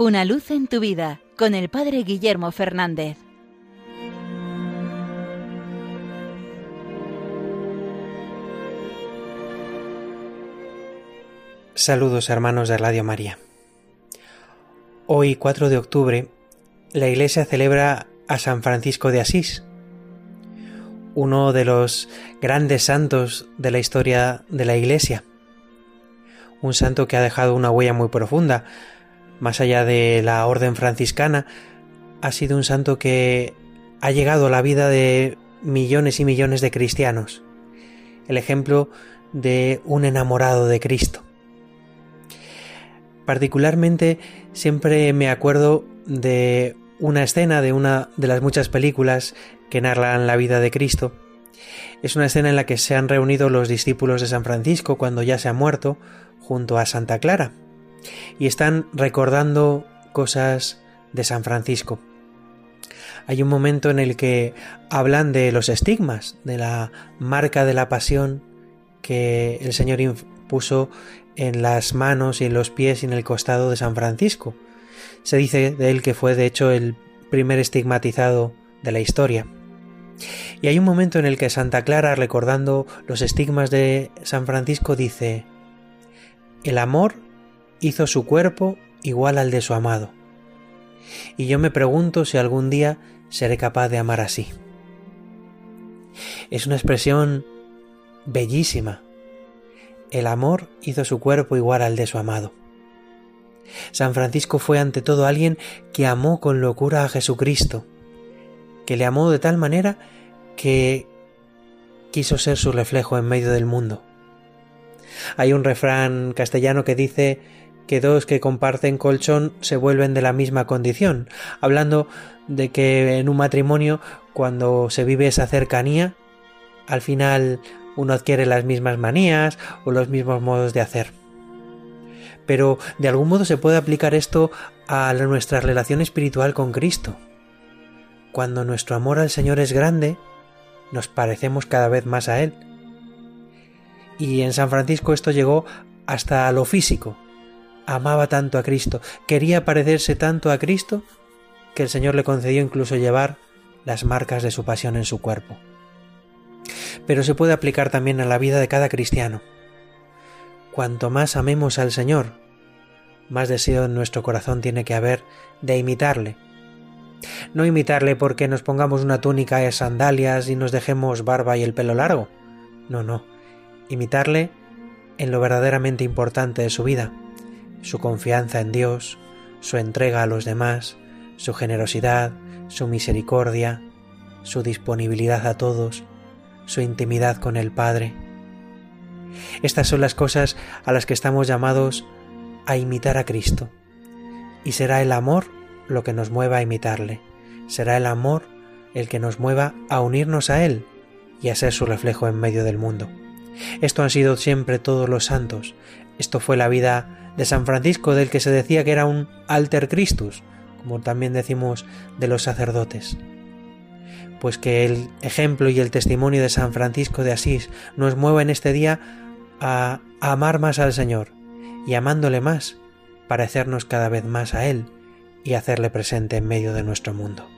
Una luz en tu vida con el Padre Guillermo Fernández. Saludos hermanos de Radio María. Hoy 4 de octubre la Iglesia celebra a San Francisco de Asís, uno de los grandes santos de la historia de la Iglesia, un santo que ha dejado una huella muy profunda, más allá de la orden franciscana, ha sido un santo que ha llegado a la vida de millones y millones de cristianos, el ejemplo de un enamorado de Cristo. Particularmente siempre me acuerdo de una escena de una de las muchas películas que narran la vida de Cristo. Es una escena en la que se han reunido los discípulos de San Francisco cuando ya se ha muerto junto a Santa Clara y están recordando cosas de San Francisco. Hay un momento en el que hablan de los estigmas, de la marca de la pasión que el Señor impuso en las manos y en los pies y en el costado de San Francisco. Se dice de él que fue de hecho el primer estigmatizado de la historia. Y hay un momento en el que Santa Clara, recordando los estigmas de San Francisco, dice, El amor hizo su cuerpo igual al de su amado. Y yo me pregunto si algún día seré capaz de amar así. Es una expresión bellísima, el amor hizo su cuerpo igual al de su amado. San Francisco fue ante todo alguien que amó con locura a Jesucristo, que le amó de tal manera que quiso ser su reflejo en medio del mundo. Hay un refrán castellano que dice que dos que comparten colchón se vuelven de la misma condición, hablando de que en un matrimonio, cuando se vive esa cercanía, al final uno adquiere las mismas manías o los mismos modos de hacer. Pero de algún modo se puede aplicar esto a nuestra relación espiritual con Cristo. Cuando nuestro amor al Señor es grande, nos parecemos cada vez más a Él. Y en San Francisco esto llegó hasta lo físico. Amaba tanto a Cristo, quería parecerse tanto a Cristo, que el Señor le concedió incluso llevar las marcas de su pasión en su cuerpo pero se puede aplicar también a la vida de cada cristiano. Cuanto más amemos al Señor, más deseo en nuestro corazón tiene que haber de imitarle. No imitarle porque nos pongamos una túnica y sandalias y nos dejemos barba y el pelo largo. No, no. Imitarle en lo verdaderamente importante de su vida, su confianza en Dios, su entrega a los demás, su generosidad, su misericordia, su disponibilidad a todos, su intimidad con el Padre. Estas son las cosas a las que estamos llamados a imitar a Cristo. Y será el amor lo que nos mueva a imitarle. Será el amor el que nos mueva a unirnos a Él y a ser su reflejo en medio del mundo. Esto han sido siempre todos los santos. Esto fue la vida de San Francisco, del que se decía que era un alter Christus, como también decimos de los sacerdotes pues que el ejemplo y el testimonio de San Francisco de Asís nos mueva en este día a amar más al Señor y amándole más, parecernos cada vez más a Él y hacerle presente en medio de nuestro mundo.